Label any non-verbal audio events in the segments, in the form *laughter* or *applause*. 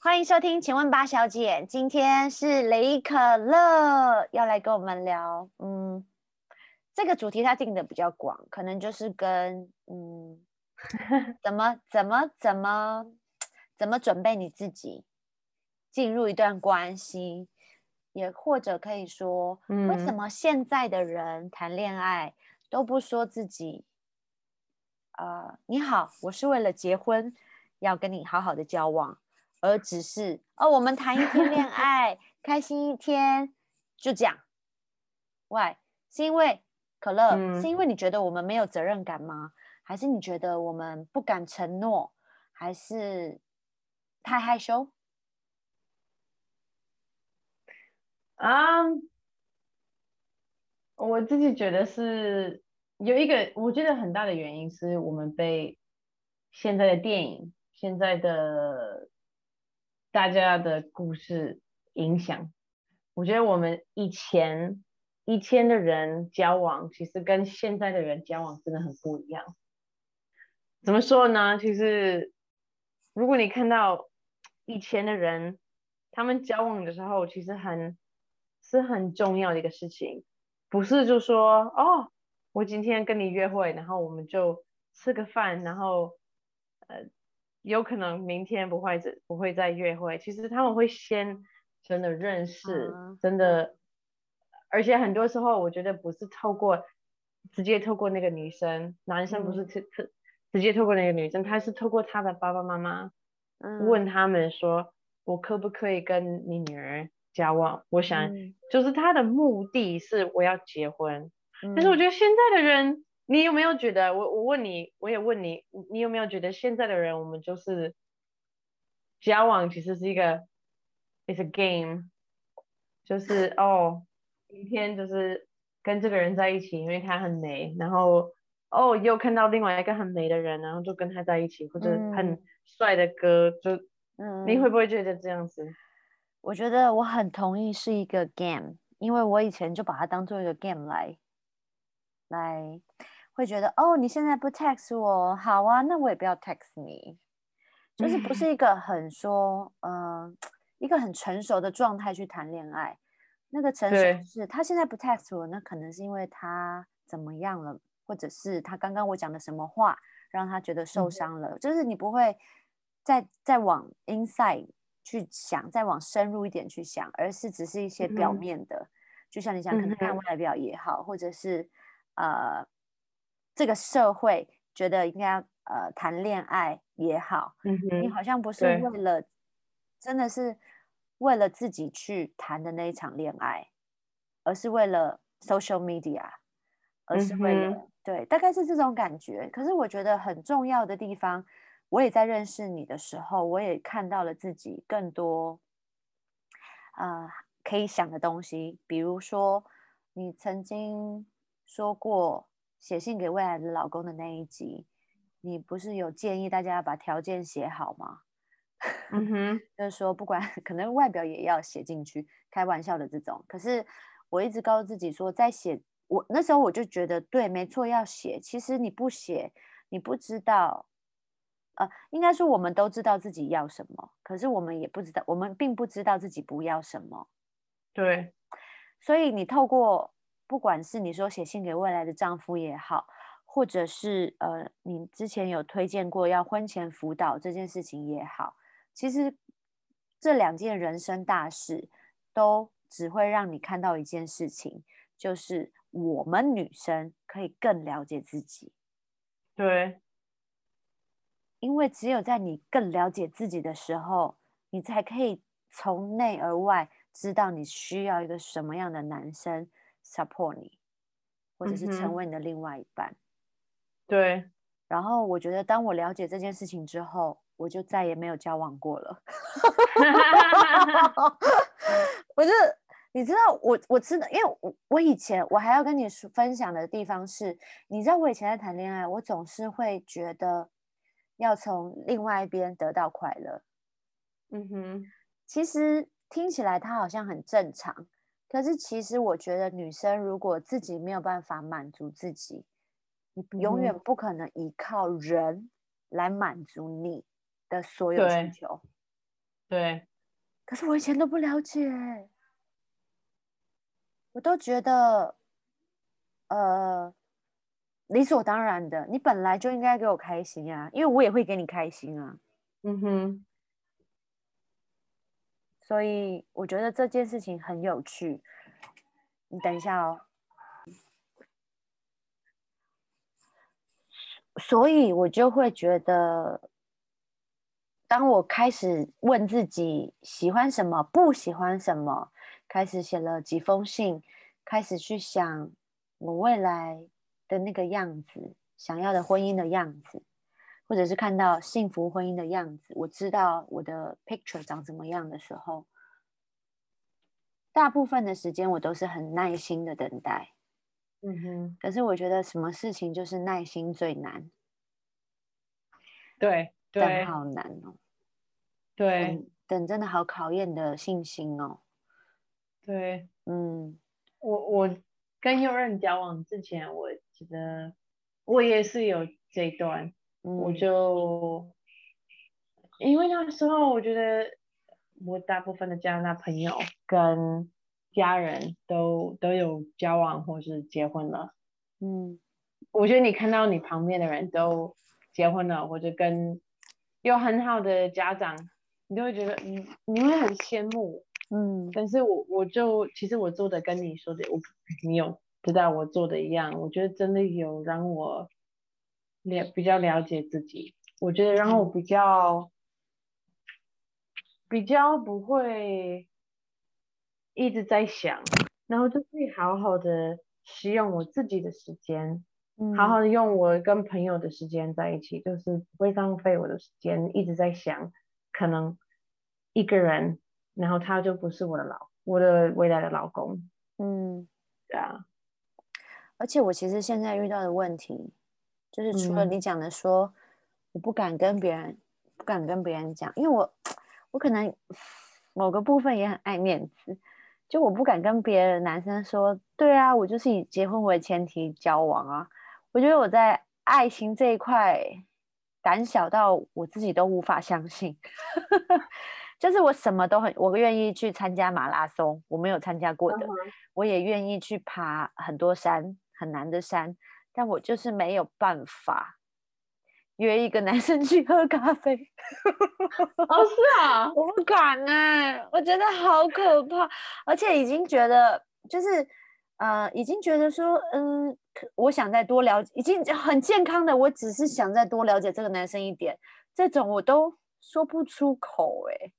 欢迎收听，请问八小姐，今天是雷可乐要来跟我们聊，嗯，这个主题他定的比较广，可能就是跟嗯，*laughs* 怎么怎么怎么怎么准备你自己进入一段关系，也或者可以说，为什么现在的人谈恋爱都不说自己，呃，你好，我是为了结婚要跟你好好的交往。而只是哦，我们谈一天恋 *laughs* 爱，开心一天，就这样。Why？是因为可乐？是因为你觉得我们没有责任感吗？还是你觉得我们不敢承诺？还是太害羞？啊，我自己觉得是有一个，我觉得很大的原因是我们被现在的电影、现在的。大家的故事影响，我觉得我们以前以前的人交往，其实跟现在的人交往真的很不一样。怎么说呢？其实如果你看到以前的人，他们交往的时候，其实很是很重要的一个事情，不是就说哦，我今天跟你约会，然后我们就吃个饭，然后呃。有可能明天不会再不会再约会，其实他们会先真的认识，真的，而且很多时候我觉得不是透过直接透过那个女生，男生不是特特直接透过那个女生，他是透过他的爸爸妈妈问他们说，我可不可以跟你女儿交往？我想就是他的目的是我要结婚，但是我觉得现在的人。你有没有觉得我我问你，我也问你，你有没有觉得现在的人，我们就是交往其实是一个，is a game，就是哦，今天就是跟这个人在一起，因为他很美，然后哦又看到另外一个很美的人，然后就跟他在一起，或者很帅的歌，就嗯，你会不会觉得这样子？我觉得我很同意是一个 game，因为我以前就把它当做一个 game 来来。会觉得哦，你现在不 text 我，好啊，那我也不要 text 你，就是不是一个很说，嗯，一个很成熟的状态去谈恋爱。那个成熟是他现在不 text 我，那可能是因为他怎么样了，或者是他刚刚我讲的什么话让他觉得受伤了。就是你不会再再往 inside 去想，再往深入一点去想，而是只是一些表面的，就像你想，可能看外表也好，或者是呃。这个社会觉得应该呃谈恋爱也好，你好像不是为了，真的是为了自己去谈的那一场恋爱，而是为了 social media，而是为了对，大概是这种感觉。可是我觉得很重要的地方，我也在认识你的时候，我也看到了自己更多啊可以想的东西，比如说你曾经说过。写信给未来的老公的那一集，你不是有建议大家要把条件写好吗？*laughs* 嗯哼，就是说不管 *laughs* 可能外表也要写进去，开玩笑的这种。可是我一直告诉自己说，在写我那时候我就觉得对，没错，要写。其实你不写，你不知道，呃，应该说我们都知道自己要什么，可是我们也不知道，我们并不知道自己不要什么。对，所以你透过。不管是你说写信给未来的丈夫也好，或者是呃，你之前有推荐过要婚前辅导这件事情也好，其实这两件人生大事都只会让你看到一件事情，就是我们女生可以更了解自己。对，因为只有在你更了解自己的时候，你才可以从内而外知道你需要一个什么样的男生。Support 你，或者是成为你的另外一半。对。然后我觉得，当我了解这件事情之后，我就再也没有交往过了。*laughs* 我就你知道，我我知道，因为我我以前我还要跟你说分享的地方是，你知道我以前在谈恋爱，我总是会觉得要从另外一边得到快乐。嗯哼，其实听起来它好像很正常。可是，其实我觉得，女生如果自己没有办法满足自己，你永远不可能依靠人来满足你的所有需求。对，可是我以前都不了解，我都觉得，呃，理所当然的，你本来就应该给我开心啊，因为我也会给你开心啊。嗯哼，所以我觉得这件事情很有趣。你等一下哦。所以我就会觉得，当我开始问自己喜欢什么、不喜欢什么，开始写了几封信，开始去想我未来的那个样子，想要的婚姻的样子，或者是看到幸福婚姻的样子，我知道我的 picture 长怎么样的时候，大部分的时间我都是很耐心的等待。嗯哼，可是我觉得什么事情就是耐心最难，对对。等好难哦，对。等等真的好考验的信心哦。对，嗯。我我跟右任交往之前，我觉得我也是有这一段，我嗯就因为那时候我觉得我大部分的加拿大朋友跟家人都都有交往或是结婚了。嗯我觉得你看到你旁边的人都结婚了，或者跟有很好的家长，你就会觉得你你会很羡慕。嗯但是我我就其实我做的跟你说的，我你有知道我做的一样，我觉得真的有让我了比较了解自己，我觉得让我比较比较不会一直在想，然后就可以好好的使用我自己的时间，嗯，好好的用我跟朋友的时间在一起，就是不会浪费我的时间，一直在想可能一个人，然后他就不是我的老我的未来的老公，嗯，对啊，而且我其实现在遇到的问题，就是除了嗯。你讲的说，我不敢跟别人不敢跟别人讲，因为我我可能某个部分也很爱面子，就我不敢跟别的男生说，对啊，我就是以结婚为前提交往啊。我觉得我在爱情这一块胆小到我自己都无法相信，*laughs* 就是我什么都很，我愿意去参加马拉松，我没有参加过的，我也愿意去爬很多山，很难的山，但我就是没有办法约一个男生去喝咖啡。哦是啊，*laughs* 我不敢呢、我觉得好可怕，而且已经觉得就是呃，已经觉得说，嗯，我想再多了解，已经很健康的，我只是想再多了解这个男生一点，这种我都说不出口哎、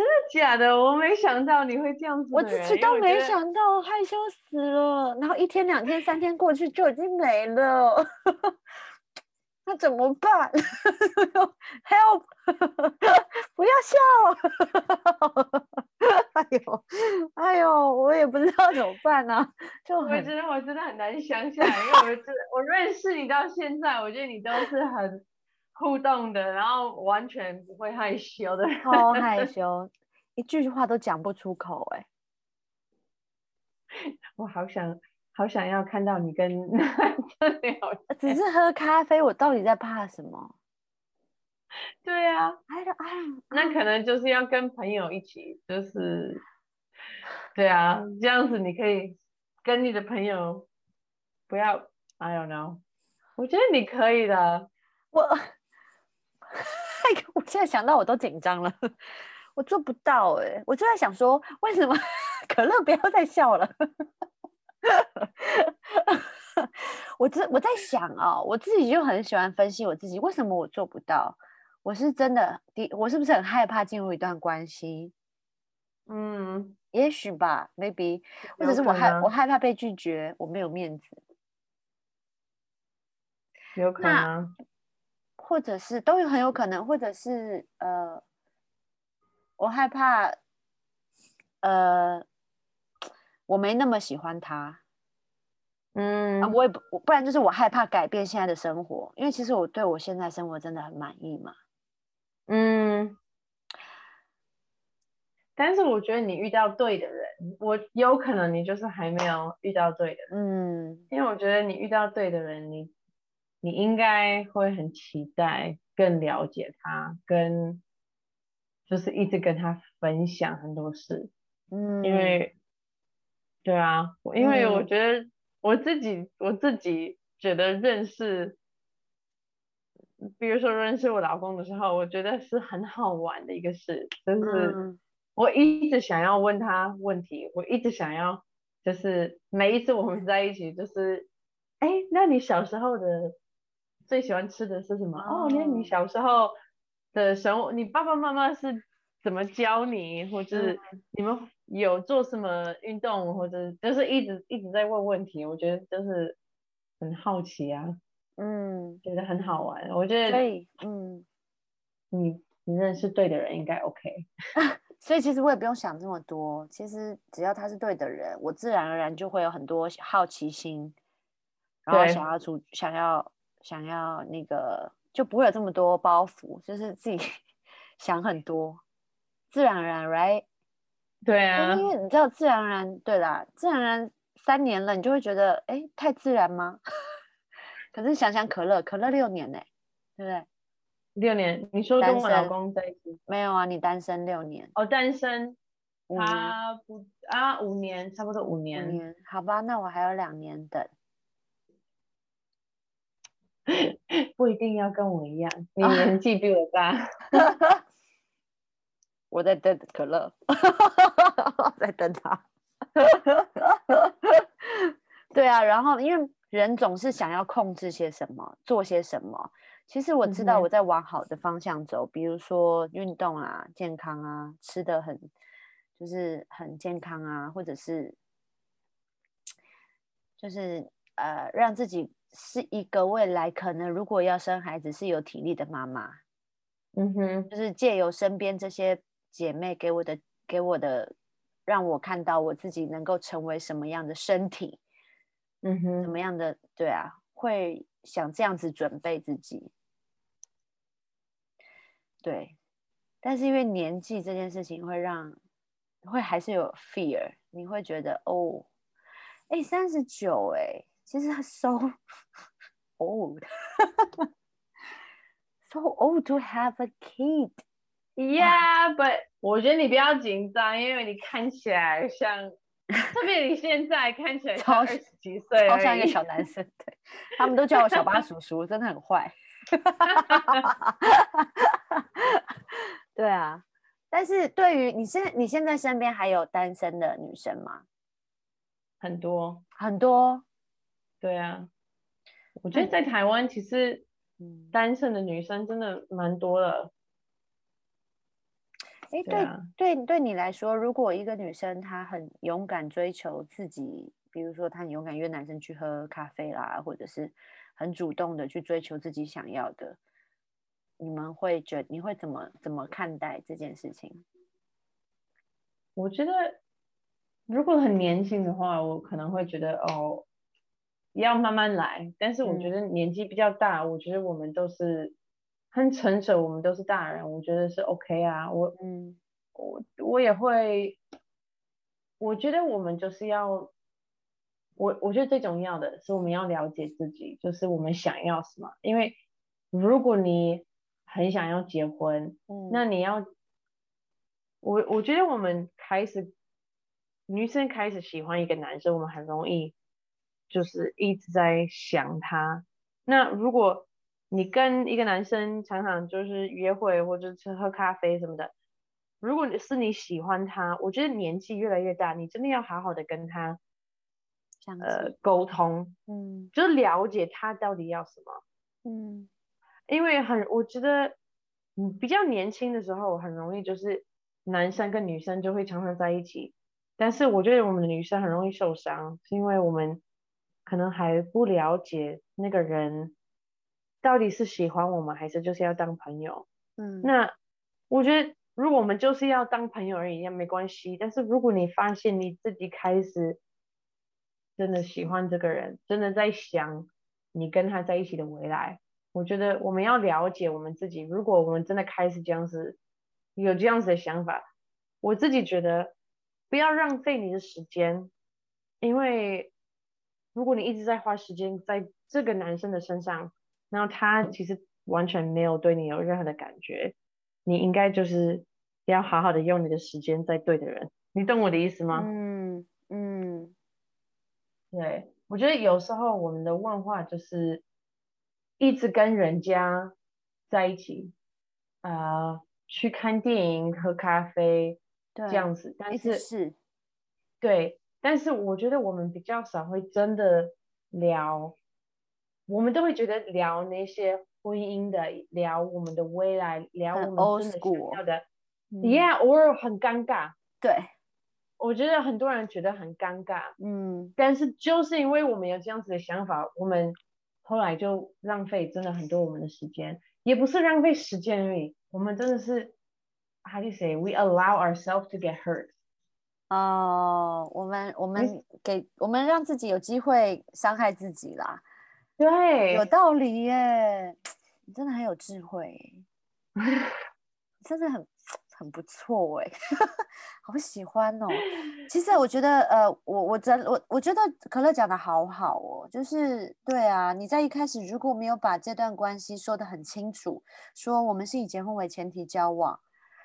真的假的？我没想到你会这样子我自己都没想到，害羞死了。然后一天、两天、三天过去就已经没了，*laughs* 那怎么办？*laughs* Help！*laughs* 不要笑！哎呦，哎呦，我也不知道怎么办呢、就我很觉得我真的很难想起来，因为我真的我认识你到现在，我觉得你都是很互动的，然后完全不会害羞的。超害 *laughs* 羞，一句话都讲不出口、哎，我好想好想要看到你跟。*laughs* 只是喝咖啡，我到底在怕什么对啊，？I don't, I don't, 那可能就是要跟朋友一起，就是对啊，这样子你可以跟你的朋友不要，I don't know，我觉得你可以的。我，*laughs* 我现在想到我都紧张了，我做不到哎、我就在想说，为什么 *laughs* 可乐不要再笑了？*laughs* 我这我在想啊、我自己就很喜欢分析我自己，为什么我做不到？我是真的，的我是不是很害怕进入一段关系？嗯，也许吧，maybe，或者是我害我害怕被拒绝，我没有面子。有可那能。或者是都有很有可能，或者是呃，我害怕，呃，我没那么喜欢他。嗯。啊，我也不，我不然就是我害怕改变现在的生活，因为其实我对我现在生活真的很满意嘛。嗯，但是我觉得你遇到对的人，我有可能你就是还没有遇到对的人，嗯。因为我觉得你遇到对的人，你你应该会很期待更了解他，跟就是一直跟他分享很多事，嗯，因为，对啊，因为我嗯。觉得我自己我自己觉得认识，比如说认识我老公的时候，我觉得是很好玩的一个事，就是嗯。我一直想要问他问题，我一直想要，就是每一次我们在一起，就是，哎，那你小时候的最喜欢吃的是什么？哦，那你哦小时候的生活，你爸爸妈妈是怎么教你，或者是你们有做什么运动，或者就是一直一直在问问题，我觉得就是很好奇啊，嗯，觉得很好玩。我觉得可以嗯，你你认识对的人应该 OK。*laughs* 所以其实我也不用想这么多，其实只要他是对的人，我自然而然就会有很多好奇心，然后想要出想要想要那个就不会有这么多包袱，就是自己 *laughs* 想很多，自然而然，right？对啊因，为你知道自然而然，对啦，自然而然三年了，你就会觉得，哎，太自然吗？*laughs* 可是想想可乐，可乐六年呢、对不对？六年，你说跟我老公在一起？没有啊，你单身六年，哦，单身，他不啊，五年，差不多五年五年。年，好吧，那我还有两年等。不一定要跟我一样，你年纪比我大。*laughs* 我在等可乐，*laughs* 在等他。*laughs* 对啊，然后因为人总是想要控制些什么，做些什么。其实我知道我在往好的方向走，比如说运动啊、健康啊，吃的很就是很健康啊，或者是就是呃，让自己是一个未来可能如果要生孩子是有体力的妈妈。嗯哼，就是借由身边这些姐妹给我的给我的，让我看到我自己能够成为什么样的身体，嗯哼，怎么样的对啊，会想这样子准备自己。对，但是因为年纪这件事情会让会还是有 fear，你会觉得哦，哎，三十九，哎，其实 so *laughs* old。*laughs* So old to have a kid. Yeah，but 我觉得你不要紧张，因为你看起来像，特别你现在看起来像超二十几岁超像一个小男生，对他们都叫我小巴叔叔，真的很坏。*laughs* 对啊，但是对于你现在你现在身边还有单身的女生吗？很多。很多，对啊，我觉得在台湾其实嗯，单身的女生真的蛮多的。哎，对对啊对对你来说，如果一个女生她很勇敢追求自己，比如说她很勇敢约男生去喝咖啡啦，或者是很主动的去追求自己想要的，你们会觉你会怎么怎么看待这件事情？我觉得如果很年轻的话，我可能会觉得哦，要慢慢来。但是我觉嗯得年纪比较大，我觉得我们都是很成熟，我们都是大人，我觉得是 OK 啊。我嗯我我也会，我觉得我们就是要，我我觉得最重要的是我们要了解自己，就是我们想要什么。因为如果你很想要结婚，嗯，那你要，我我觉得我们开始，女生开始喜欢一个男生，我们很容易就是一直在想他。那如果你跟一个男生常常就是约会或者是喝咖啡什么的，如果你是你喜欢他，我觉得年纪越来越大，你真的要好好的跟他相呃信，沟通，嗯就是了解他到底要什么。嗯因为很，我觉得，嗯，比较年轻的时候很容易就是男生跟女生就会常常在一起，但是我觉得我们的女生很容易受伤，是因为我们可能还不了解那个人到底是喜欢我们还是就是要当朋友。嗯，那我觉得如果我们就是要当朋友而已，也没关系。但是如果你发现你自己开始真的喜欢这个人，真的在想你跟他在一起的未来，我觉得我们要了解我们自己。如果我们真的开始这样子有这样子的想法，我自己觉得不要浪费你的时间，因为如果你一直在花时间在这个男生的身上，然后他其实完全没有对你有任何的感觉，你应该就是要好好的用你的时间在对的人，你懂我的意思吗？嗯嗯，对，我觉得有时候我们的问话就是一直跟人家在一起，啊，去看电影、喝咖啡对，这样子，但是是，对，但是我觉得我们比较少会真的聊，我们都会觉得聊那些婚姻的，聊我们的未来，聊我们真的想要的嗯，Yeah，偶尔很尴尬，对，我觉得很多人觉得很尴尬，嗯。但是就是因为我们有这样子的想法，我们后来就浪费真的很多我们的时间，也不是浪费时间而已，我们真的是，how do you say we allow ourselves to get hurt。哦，我们我们给我们让自己有机会伤害自己啦，对，有道理耶，你真的很有智慧，*laughs* 真的很很不错哎，*laughs* 好喜欢哦。其实我觉得，呃，我我真我我觉得可乐讲的好好哦，就是对啊，你在一开始如果没有把这段关系说的很清楚，说我们是以结婚为前提交往。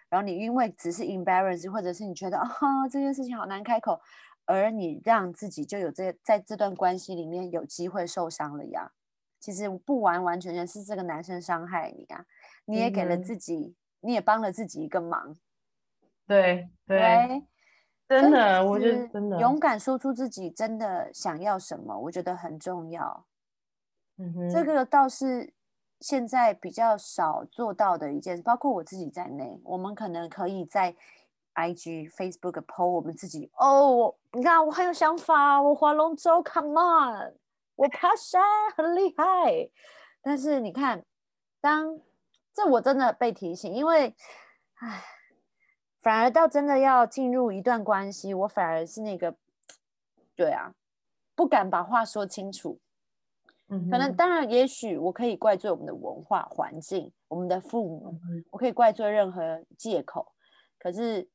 然后你因为只是 embarrass，或者是你觉得啊这件事情好难开口，而你让自己就有这在这段关系里面有机会受伤了呀。其实不完完全全是这个男生伤害你啊，你也给了自己，你也帮了自己一个忙，对对，对，真的，我觉得真的，勇敢说出自己真的想要什么，我觉得很重要。嗯哼，这个倒是现在比较少做到的一件事，包括我自己在内，我们可能可以在 IG、Facebook PO 我们自己哦，我你看我很有想法，我划龙舟，Come on，我爬山很厉害。但是你看，当这我真的被提醒，因为唉，反而到真的要进入一段关系，我反而是那个，对啊，不敢把话说清楚。嗯可能当然，也许我可以怪罪我们的文化环境，我们的父母，嗯我可以怪罪任何借口。可是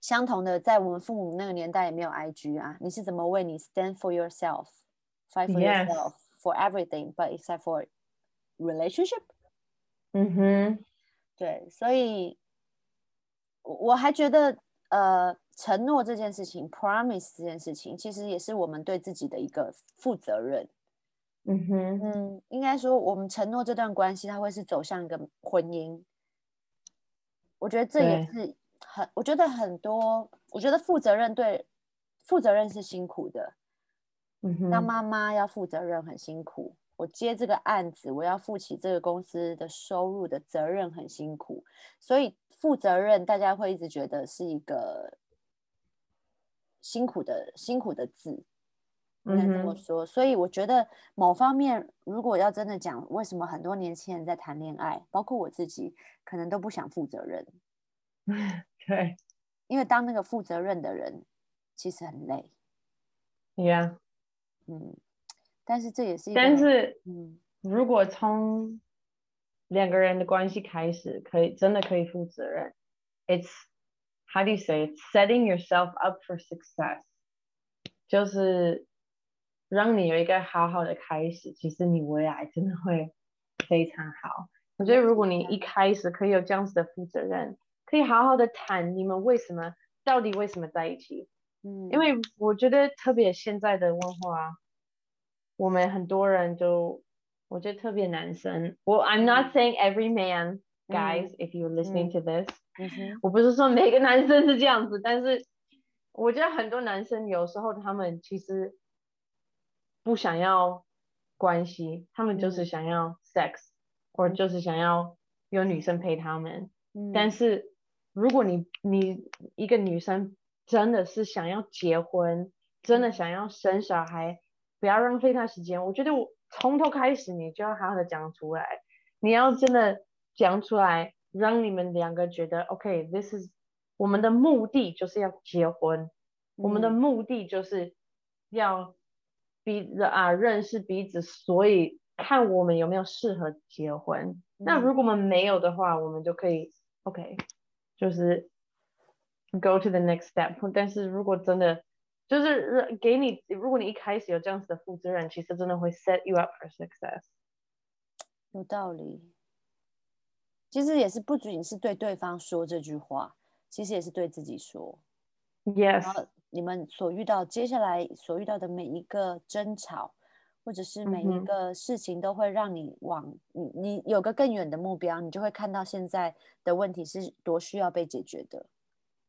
相同的，在我们父母那个年代也没有 IG 啊，你是怎么为你 stand for yourself, fight for yourself for everything, but except for relationship？嗯哼，对，所以我我还觉得，呃，承诺这件事情，promise 这件事情，其实也是我们对自己的一个负责任。嗯哼，嗯，应该说，我们承诺这段关系，它会是走向一个婚姻。我觉得这也是很，我觉得很多，我觉得负责任对负责任是辛苦的。嗯哼，当妈妈要负责任很辛苦，我接这个案子，我要负起这个公司的收入的责任很辛苦，所以负责任大家会一直觉得是一个辛苦的辛苦的字，应该这么说。所以我觉得某方面，如果要真的讲为什么很多年轻人在谈恋爱，包括我自己，可能都不想负责任，*laughs* 对因为当那个负责任的人其实很累，，Yeah，嗯。但是这也是但是嗯如果从两个人的关系开始，可以真的可以负责任。It's how do you say? It's setting yourself up for success，就是让你有一个好好的开始。其实你未来真的会非常好。我觉得如果你一开始可以有这样子的负责任，可以好好的谈你们为什么到底为什么在一起。嗯，因为我觉得特别现在的文化，我们很多人就，我觉得特别男生，我 I'm not saying every man guys、if you're listening to this，、嗯哼我不是说每个男生是这样子，但是我觉得很多男生有时候他们其实不想要关系，他们就是嗯想要 sex，、或者就是想要有女生陪他们。嗯，但是如果你你一个女生真的是想要结婚，真的想要生小孩，不要浪费她时间。我觉得我从头开始你就要好好的讲出来，你要真的讲出来，让你们两个觉得 OK，this、is 我们的目的就是要结婚，我们的嗯目的就是要彼此啊认识彼此，所以看我们有没有适合结婚。那嗯如果我们没有的话，我们就可以 OK，就是 go to the next step。但是如果真的就是给你，如果你一开始有这样子的负责任，其实真的会 set you up for success。有道理。其实也是不仅是对对方说这句话，其实也是对自己说。Yes，后你们所遇到接下来所遇到的每一个争吵，或者是每一个事情，都会让你往你你有个更远的目标，你就会看到现在的问题是多需要被解决的。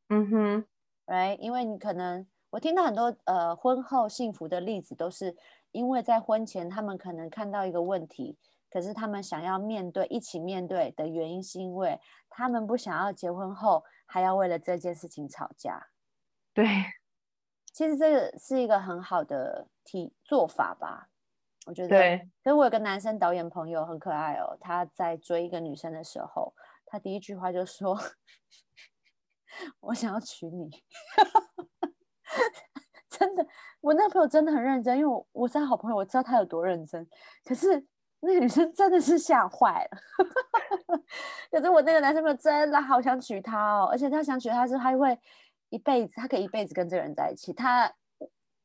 嗯哼，right？因为你可能我听到很多呃婚后幸福的例子，都是因为在婚前他们可能看到一个问题，可是他们想要面对一起面对的原因，是因为他们不想要结婚后还要为了这件事情吵架。对，其实这个是一个很好的体做法吧，我觉得。对，可是我有个男生导演朋友很可爱哦，他在追一个女生的时候，他第一句话就说：“ *laughs* 我想要娶你。*laughs* ”真的，我那个朋友真的很认真，因为我我是他好朋友，我知道他有多认真。可是那个女生真的是吓坏了。*laughs* 可是我那个男生朋友真的好想娶她哦，而且他想娶她是他会一辈子，他可以一辈子跟这个人在一起。他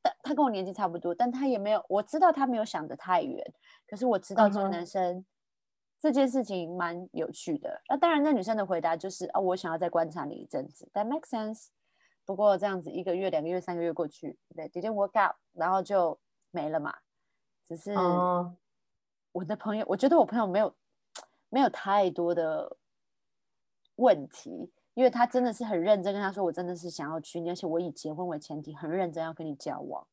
但他跟我年纪差不多，但他也没有，我知道他没有想得太远。可是我知道这个男生、这件事情蛮有趣的。那、当然，那女生的回答就是啊，我想要再观察你一阵子，That makes sense。不过这样子一个月、两个月、三个月过去，对，didn't work out，然后就没了嘛。只是哦，我的朋友，我觉得我朋友没有没有太多的问题，因为他真的是很认真跟他说，我真的是想要娶你，而且我以结婚为前提，很认真要跟你交往。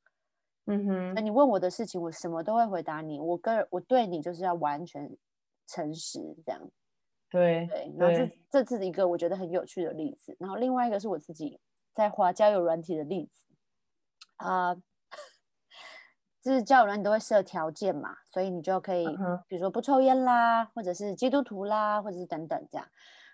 嗯哼，那你问我的事情，我什么都会回答你。我个人我对你就是要完全诚实，这样对，对。然后这对，这是一个我觉得很有趣的例子。然后另外一个是我自己在滑交友软体的例子啊。*laughs* 就是交友软体都会设条件嘛，所以你就可以嗯，比如说不抽烟啦，或者是基督徒啦，或者是等等这样。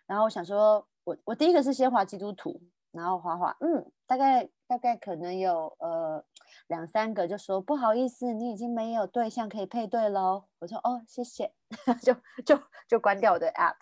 然后我想说，我我第一个是先画基督徒，然后画画，嗯，大概大概可能有呃两三个就说不好意思，你已经没有对象可以配对喽。我说哦，谢谢，就就就关掉我的 app。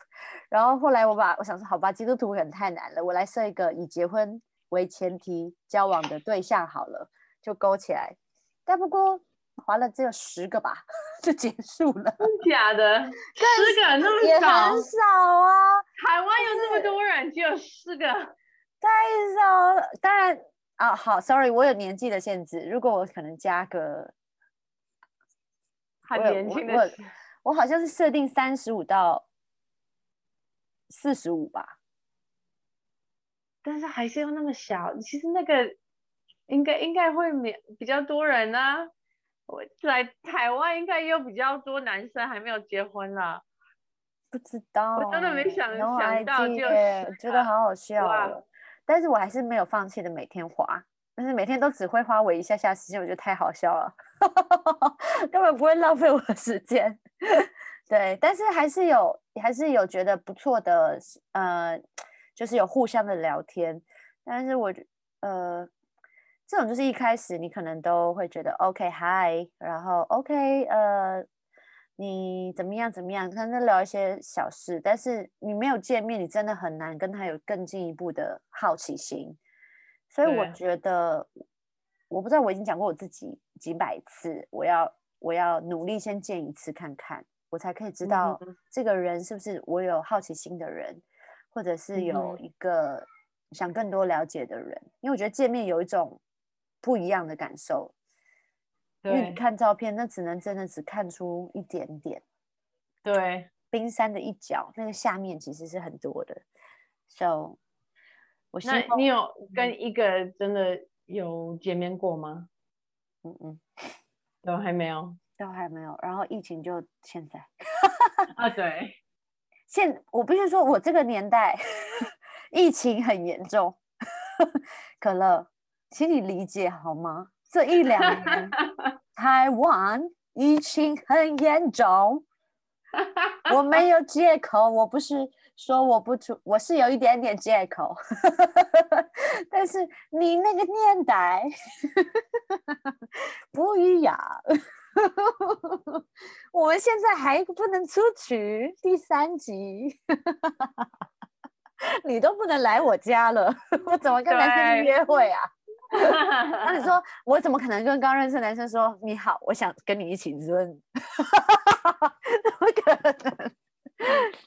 然后后来我把我想说，好吧，基督徒可能太难了，我来设一个以结婚为前提交往的对象好了，就勾起来。但不过滑了只有十个吧，*laughs* 就结束了，真假的，*laughs* 十个那么少，很少啊。台湾有那么多人，只有四个，*laughs* 太少了。当然啊，好，sorry，我有年纪的限制。如果我可能加个，很年轻的，我好像是设定三十五到四十五吧。但是还是要那么小。其实那个应该应该会免比较多人呢、我在台湾应该也有比较多男生还没有结婚啦。不知道我，真的没想想到就是觉得好好笑。但是我还是没有放弃的，每天滑，但是每天都只会花我一下下时间，我觉得太好笑了，*laughs* 根本不会浪费我的时间。*laughs* 对，但是还是有，还是有觉得不错的，呃，就是有互相的聊天。但是我觉呃，这种就是一开始你可能都会觉得 OK hi，然后 OK 呃，你怎么样怎么样，可能聊一些小事，但是你没有见面，你真的很难跟他有更进一步的好奇心。所以我觉得，我不知道我已经讲过我自己几百次，我要我要努力先见一次看看，我才可以知道嗯这个人是不是我有好奇心的人，或者是有一个想更多了解的人。因为我觉得见面有一种不一样的感受，因为你看照片，那只能真的只看出一点点对，冰山的一角，那个下面其实是很多的。So，我希那望你有跟一个真的有见面过吗？嗯嗯都还没有都还没有，然后疫情就现在。*laughs* 啊？对，现我必须说，我这个年代 *laughs* 疫情很严重，可乐，请你理解好吗？这一两年 *laughs* 台湾疫情很严重，我没有借口，我不是说我不出，我是有一点点借口，*laughs* 但是你那个年代 *laughs* 不一样。我们现在还不能出去，第三集，你都不能来我家了，我怎么跟男生去约会啊？那你说 *laughs* 我怎么可能跟刚认识的男生说你好，我想跟你一起润？怎么可能？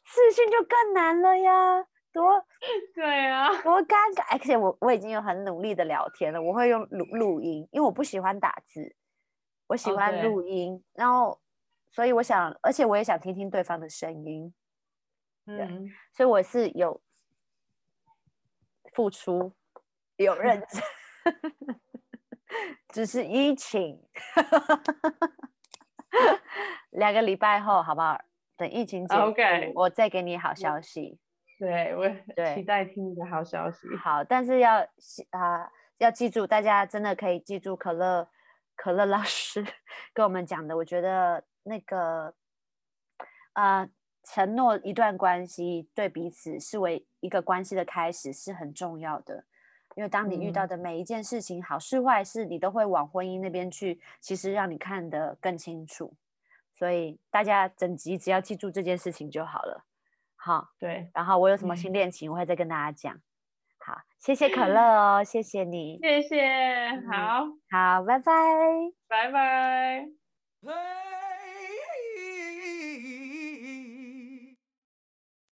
视讯就更难了呀，多 *laughs* 对啊，多尴尬！而且我我已经有很努力的聊天了，我会用录录音，因为我不喜欢打字，我喜欢录音，然后所以我想，而且我也想听听对方的声音，嗯，所以我是有付出，有认 *laughs* 真，*laughs* 只是疫情，*laughs* 两个礼拜后好不好？等疫情结束我再给你好消息。对我对期待听你的好消息。好，但是要记啊、要记住，大家真的可以记住可乐可乐老师 *laughs* 跟我们讲的。我觉得那个啊、承诺一段关系对彼此视为一个关系的开始是很重要的。因为当你遇到嗯的每一件事情，好事坏事，你都会往婚姻那边去，其实让你看得更清楚。所以大家整集只要记住这件事情就好了。好，对，然后我有什么新恋情，我会再跟大家讲。好，谢谢可乐哦，谢谢你。谢谢，好，好，拜拜。拜拜。